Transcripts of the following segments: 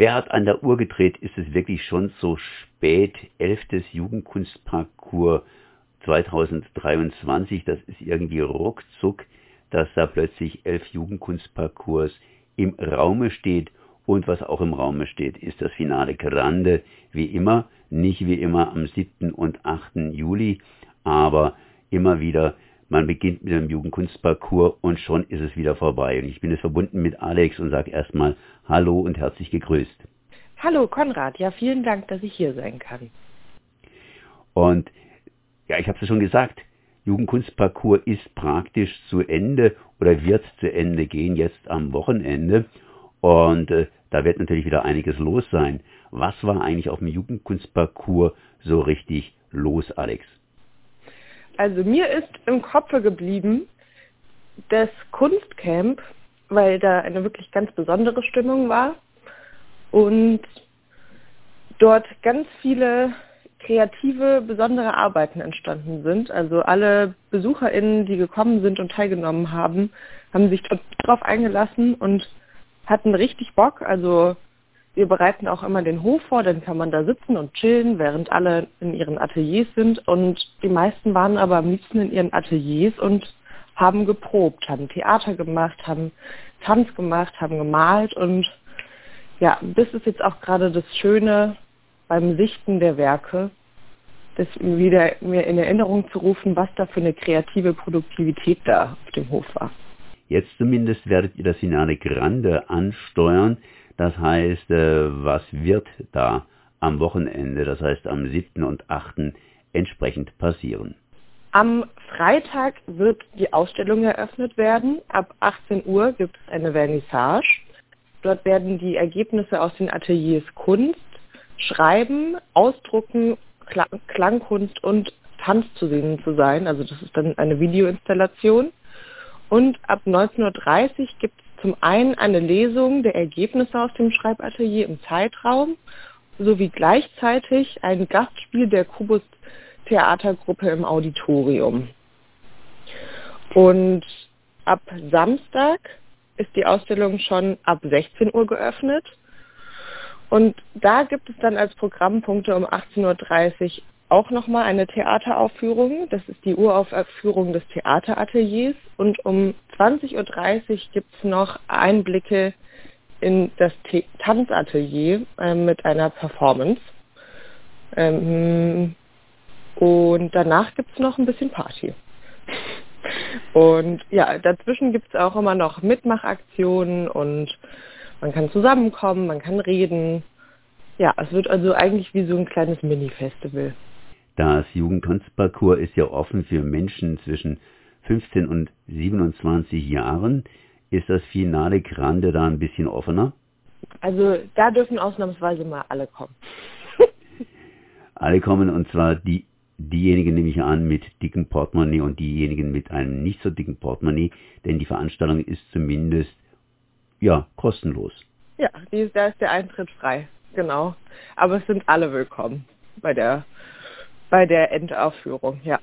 Wer hat an der Uhr gedreht? Ist es wirklich schon so spät? Elftes Jugendkunstparcours 2023. Das ist irgendwie ruckzuck, dass da plötzlich elf Jugendkunstparcours im Raume steht. Und was auch im Raume steht, ist das Finale Grande, wie immer, nicht wie immer am 7. und 8. Juli, aber immer wieder man beginnt mit einem Jugendkunstparcours und schon ist es wieder vorbei. Und ich bin jetzt verbunden mit Alex und sage erstmal Hallo und herzlich gegrüßt. Hallo Konrad, ja vielen Dank, dass ich hier sein kann. Und ja, ich habe es ja schon gesagt, Jugendkunstparcours ist praktisch zu Ende oder wird zu Ende gehen jetzt am Wochenende. Und äh, da wird natürlich wieder einiges los sein. Was war eigentlich auf dem Jugendkunstparcours so richtig los, Alex? Also mir ist im Kopfe geblieben das Kunstcamp, weil da eine wirklich ganz besondere Stimmung war und dort ganz viele kreative, besondere Arbeiten entstanden sind. Also alle BesucherInnen, die gekommen sind und teilgenommen haben, haben sich darauf eingelassen und hatten richtig Bock. Also wir bereiten auch immer den Hof vor, dann kann man da sitzen und chillen, während alle in ihren Ateliers sind. Und die meisten waren aber am liebsten in ihren Ateliers und haben geprobt, haben Theater gemacht, haben Tanz gemacht, haben gemalt. Und ja, das ist jetzt auch gerade das Schöne beim Sichten der Werke, das wieder mir in Erinnerung zu rufen, was da für eine kreative Produktivität da auf dem Hof war. Jetzt zumindest werdet ihr das Finale Grande ansteuern. Das heißt, äh, was wird da am Wochenende, das heißt am 7. und 8. entsprechend passieren? Am Freitag wird die Ausstellung eröffnet werden. Ab 18 Uhr gibt es eine Vernissage. Dort werden die Ergebnisse aus den Ateliers Kunst, Schreiben, Ausdrucken, Klangkunst und Tanz zu sehen zu sein. Also das ist dann eine Videoinstallation. Und ab 19.30 Uhr gibt es zum einen eine Lesung der Ergebnisse aus dem Schreibatelier im Zeitraum sowie gleichzeitig ein Gastspiel der Kubus Theatergruppe im Auditorium. Und ab Samstag ist die Ausstellung schon ab 16 Uhr geöffnet. Und da gibt es dann als Programmpunkte um 18.30 Uhr auch nochmal eine Theateraufführung. Das ist die Uraufführung des Theaterateliers. Und um 20.30 Uhr gibt es noch Einblicke in das T Tanzatelier äh, mit einer Performance. Ähm, und danach gibt es noch ein bisschen Party. Und ja, dazwischen gibt es auch immer noch Mitmachaktionen und man kann zusammenkommen, man kann reden. Ja, es wird also eigentlich wie so ein kleines Mini-Festival. Das Jugendtanzparcours ist ja offen für Menschen zwischen 15 und 27 Jahren. Ist das Finale Grande da ein bisschen offener? Also da dürfen ausnahmsweise mal alle kommen. alle kommen und zwar die, diejenigen nehme ich an mit dicken Portemonnaie und diejenigen mit einem nicht so dicken Portemonnaie, denn die Veranstaltung ist zumindest ja kostenlos. Ja, die, da ist der Eintritt frei, genau. Aber es sind alle willkommen bei der bei der Endaufführung, ja.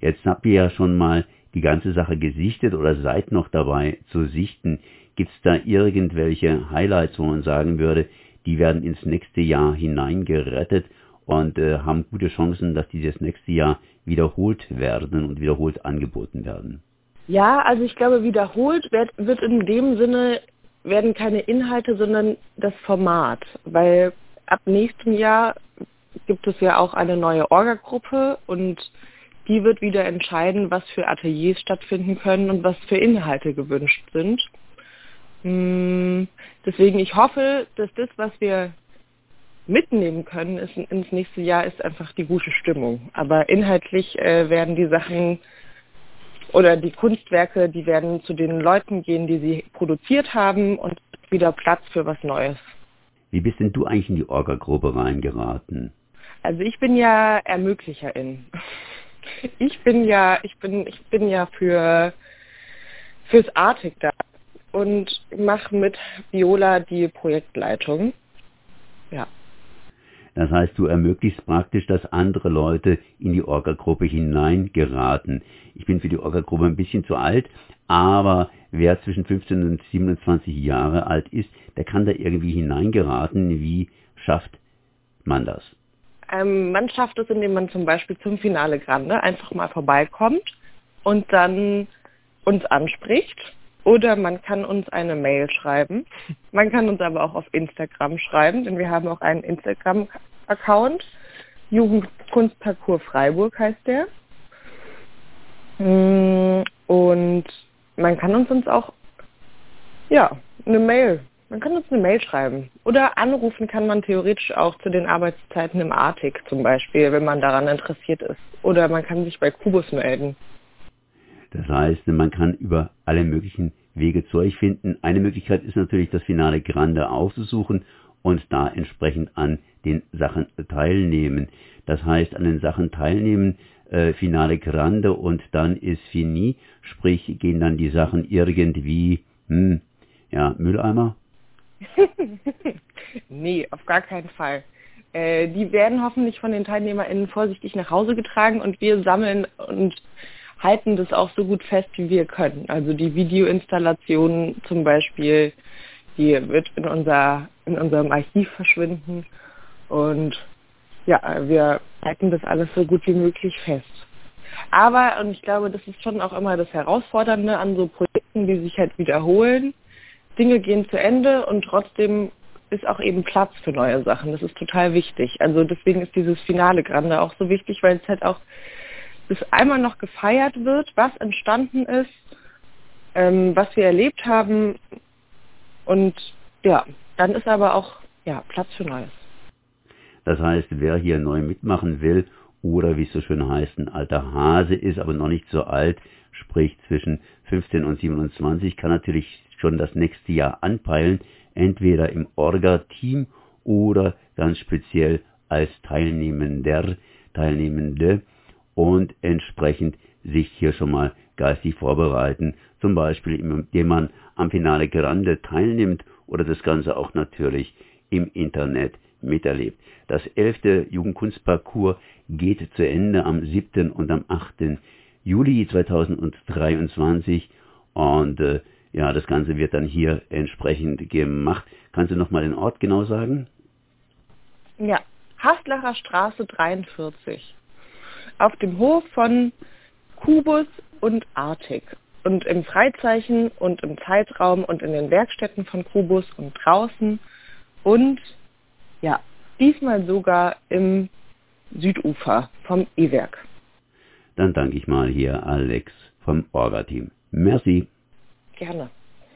Jetzt habt ihr ja schon mal die ganze Sache gesichtet oder seid noch dabei zu sichten. Gibt es da irgendwelche Highlights, wo man sagen würde, die werden ins nächste Jahr hineingerettet und äh, haben gute Chancen, dass dieses nächste Jahr wiederholt werden und wiederholt angeboten werden? Ja, also ich glaube, wiederholt wird, wird in dem Sinne werden keine Inhalte, sondern das Format, weil ab nächstem Jahr gibt es ja auch eine neue Orga-Gruppe und die wird wieder entscheiden, was für Ateliers stattfinden können und was für Inhalte gewünscht sind. Hm, deswegen, ich hoffe, dass das, was wir mitnehmen können ist, ins nächste Jahr, ist einfach die gute Stimmung. Aber inhaltlich äh, werden die Sachen oder die Kunstwerke, die werden zu den Leuten gehen, die sie produziert haben und wieder Platz für was Neues. Wie bist denn du eigentlich in die Orga-Gruppe reingeraten? Also ich bin ja Ermöglicherin. Ich bin ja, ich bin, ich bin ja für fürs Artig da und mache mit Viola die Projektleitung. Ja. Das heißt, du ermöglichst praktisch, dass andere Leute in die Orga-Gruppe hineingeraten. Ich bin für die Orga-Gruppe ein bisschen zu alt, aber wer zwischen 15 und 27 Jahre alt ist, der kann da irgendwie hineingeraten. Wie schafft man das? Ähm, man schafft es, indem man zum Beispiel zum Finale Grande einfach mal vorbeikommt und dann uns anspricht. Oder man kann uns eine Mail schreiben. Man kann uns aber auch auf Instagram schreiben, denn wir haben auch einen Instagram-Account. Jugendkunstparcours Freiburg heißt der. Mm, und man kann uns, uns auch, ja, eine Mail man kann uns eine Mail schreiben. Oder anrufen kann man theoretisch auch zu den Arbeitszeiten im Arctic zum Beispiel, wenn man daran interessiert ist. Oder man kann sich bei Kubus melden. Das heißt, man kann über alle möglichen Wege zu euch finden. Eine Möglichkeit ist natürlich, das Finale Grande aufzusuchen und da entsprechend an den Sachen teilnehmen. Das heißt, an den Sachen teilnehmen, äh, Finale Grande und dann ist fini, sprich gehen dann die Sachen irgendwie, hm, ja, Mülleimer, nee, auf gar keinen Fall. Äh, die werden hoffentlich von den TeilnehmerInnen vorsichtig nach Hause getragen und wir sammeln und halten das auch so gut fest, wie wir können. Also die Videoinstallation zum Beispiel, die wird in, unser, in unserem Archiv verschwinden und ja, wir halten das alles so gut wie möglich fest. Aber, und ich glaube, das ist schon auch immer das Herausfordernde an so Projekten, die sich halt wiederholen, Dinge gehen zu Ende und trotzdem ist auch eben Platz für neue Sachen. Das ist total wichtig. Also deswegen ist dieses Finale Grande auch so wichtig, weil es halt auch bis einmal noch gefeiert wird, was entstanden ist, ähm, was wir erlebt haben. Und ja, dann ist aber auch ja, Platz für Neues. Das heißt, wer hier neu mitmachen will oder wie es so schön heißt, ein alter Hase ist, aber noch nicht so alt, sprich zwischen 15 und 27, kann natürlich schon das nächste Jahr anpeilen, entweder im Orga-Team oder ganz speziell als Teilnehmender, Teilnehmende und entsprechend sich hier schon mal geistig vorbereiten, zum Beispiel indem man am Finale Grande teilnimmt oder das Ganze auch natürlich im Internet miterlebt. Das elfte Jugendkunstparcours geht zu Ende am 7. und am 8. Juli 2023 und äh, ja, das Ganze wird dann hier entsprechend gemacht. Kannst du nochmal den Ort genau sagen? Ja, Haslacher Straße 43. Auf dem Hof von Kubus und Artig. Und im Freizeichen und im Zeitraum und in den Werkstätten von Kubus und draußen. Und ja, diesmal sogar im Südufer vom E-Werk. Dann danke ich mal hier Alex vom Orga-Team. Merci. Gerne.